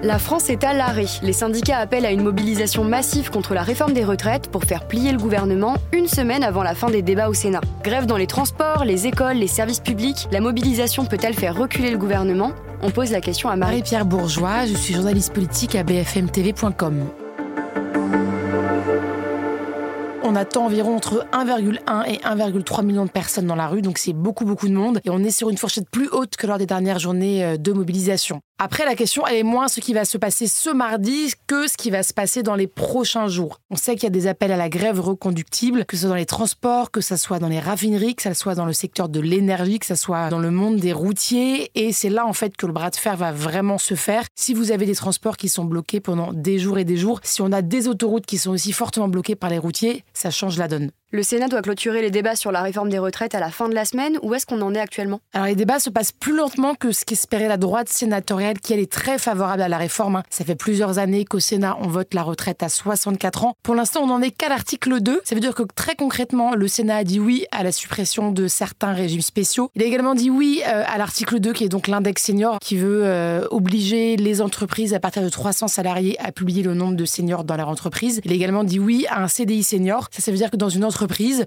La France est à l'arrêt. Les syndicats appellent à une mobilisation massive contre la réforme des retraites pour faire plier le gouvernement une semaine avant la fin des débats au Sénat. Grève dans les transports, les écoles, les services publics, la mobilisation peut-elle faire reculer le gouvernement? On pose la question à Marie-Pierre Bourgeois, je suis journaliste politique à bfmtv.com. On attend environ entre 1,1 et 1,3 million de personnes dans la rue, donc c'est beaucoup beaucoup de monde. Et on est sur une fourchette plus haute que lors des dernières journées euh, de mobilisation. Après, la question, elle est moins ce qui va se passer ce mardi que ce qui va se passer dans les prochains jours. On sait qu'il y a des appels à la grève reconductible, que ce soit dans les transports, que ce soit dans les raffineries, que ce soit dans le secteur de l'énergie, que ce soit dans le monde des routiers. Et c'est là, en fait, que le bras de fer va vraiment se faire. Si vous avez des transports qui sont bloqués pendant des jours et des jours, si on a des autoroutes qui sont aussi fortement bloquées par les routiers, ça change la donne. Le Sénat doit clôturer les débats sur la réforme des retraites à la fin de la semaine. Où est-ce qu'on en est actuellement? Alors les débats se passent plus lentement que ce qu'espérait la droite sénatoriale qui elle est très favorable à la réforme. Hein. Ça fait plusieurs années qu'au Sénat on vote la retraite à 64 ans. Pour l'instant on n'en est qu'à l'article 2. Ça veut dire que très concrètement le Sénat a dit oui à la suppression de certains régimes spéciaux. Il a également dit oui euh, à l'article 2 qui est donc l'index senior qui veut euh, obliger les entreprises à partir de 300 salariés à publier le nombre de seniors dans leur entreprise. Il a également dit oui à un CDI senior. Ça, ça veut dire que dans une entreprise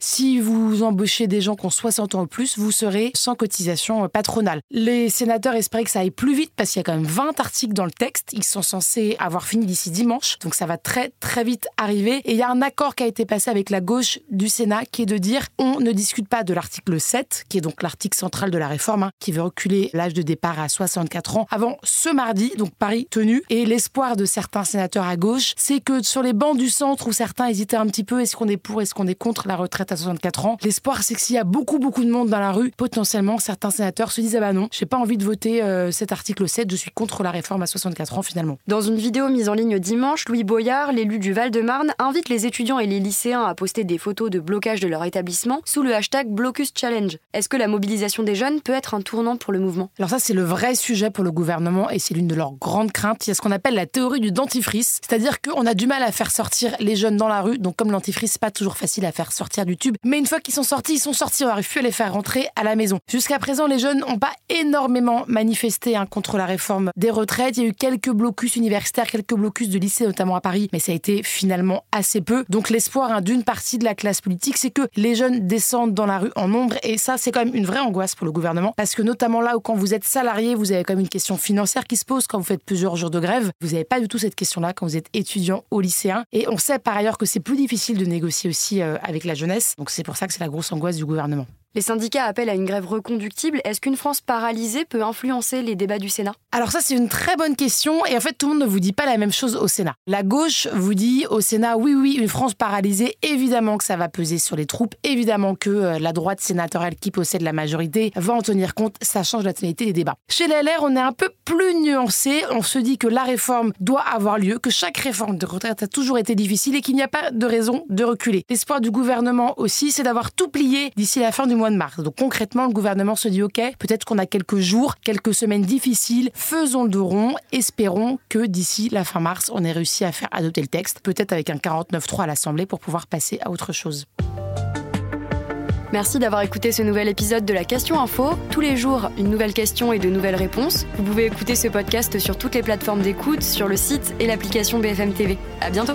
Si vous embauchez des gens qui ont 60 ans ou plus, vous serez sans cotisation patronale. Les sénateurs espéraient que ça aille plus vite parce qu'il y a quand même 20 articles dans le texte. Ils sont censés avoir fini d'ici dimanche. Donc ça va très très vite arriver. Et il y a un accord qui a été passé avec la gauche du Sénat qui est de dire on ne discute pas de l'article 7, qui est donc l'article central de la réforme, hein, qui veut reculer l'âge de départ à 64 ans avant ce mardi, donc Paris tenu. Et l'espoir de certains sénateurs à gauche, c'est que sur les bancs du centre où certains hésitaient un petit peu, est-ce qu'on est pour, est-ce qu'on est contre la retraite à 64 ans. L'espoir, c'est que s'il y a beaucoup, beaucoup de monde dans la rue, potentiellement, certains sénateurs se disent Ah bah non, j'ai pas envie de voter euh, cet article 7, je suis contre la réforme à 64 ans finalement. Dans une vidéo mise en ligne dimanche, Louis Boyard, l'élu du Val-de-Marne, invite les étudiants et les lycéens à poster des photos de blocage de leur établissement sous le hashtag Blocus Challenge. Est-ce que la mobilisation des jeunes peut être un tournant pour le mouvement? Alors ça, c'est le vrai sujet pour le gouvernement et c'est l'une de leurs grandes craintes. Il y a ce qu'on appelle la théorie du dentifrice, c'est-à-dire qu'on a du mal à faire sortir les jeunes dans la rue, donc comme l'antifrice, c'est pas toujours facile à faire sortir du tube. Mais une fois qu'ils sont sortis, ils sont sortis. On n'arrive plus à les faire rentrer à la maison. Jusqu'à présent, les jeunes n'ont pas énormément manifesté hein, contre la réforme des retraites. Il y a eu quelques blocus universitaires, quelques blocus de lycée, notamment à Paris, mais ça a été finalement assez peu. Donc l'espoir hein, d'une partie de la classe politique, c'est que les jeunes descendent dans la rue en nombre. Et ça, c'est quand même une vraie angoisse pour le gouvernement. Parce que notamment là où quand vous êtes salarié, vous avez quand même une question financière qui se pose quand vous faites plusieurs jours de grève. Vous n'avez pas du tout cette question-là quand vous êtes étudiant ou lycéen. Et on sait par ailleurs que c'est plus difficile de négocier aussi euh, avec la jeunesse. Donc c'est pour ça que c'est la grosse angoisse du gouvernement. Les syndicats appellent à une grève reconductible. Est-ce qu'une France paralysée peut influencer les débats du Sénat? Alors ça, c'est une très bonne question. Et en fait, tout le monde ne vous dit pas la même chose au Sénat. La gauche vous dit au Sénat, oui, oui, une France paralysée, évidemment que ça va peser sur les troupes. Évidemment que euh, la droite sénatoriale qui possède la majorité va en tenir compte. Ça change la tonalité des débats. Chez LR, on est un peu plus nuancé. On se dit que la réforme doit avoir lieu, que chaque réforme de retraite a toujours été difficile et qu'il n'y a pas de raison de reculer. L'espoir du gouvernement aussi, c'est d'avoir tout plié d'ici la fin du mois de mars. Donc concrètement, le gouvernement se dit OK, peut-être qu'on a quelques jours, quelques semaines difficiles, faisons le dos rond, espérons que d'ici la fin mars, on ait réussi à faire adopter le texte, peut-être avec un 49-3 à l'Assemblée pour pouvoir passer à autre chose. Merci d'avoir écouté ce nouvel épisode de la Question Info. Tous les jours, une nouvelle question et de nouvelles réponses. Vous pouvez écouter ce podcast sur toutes les plateformes d'écoute, sur le site et l'application BFM TV. À bientôt!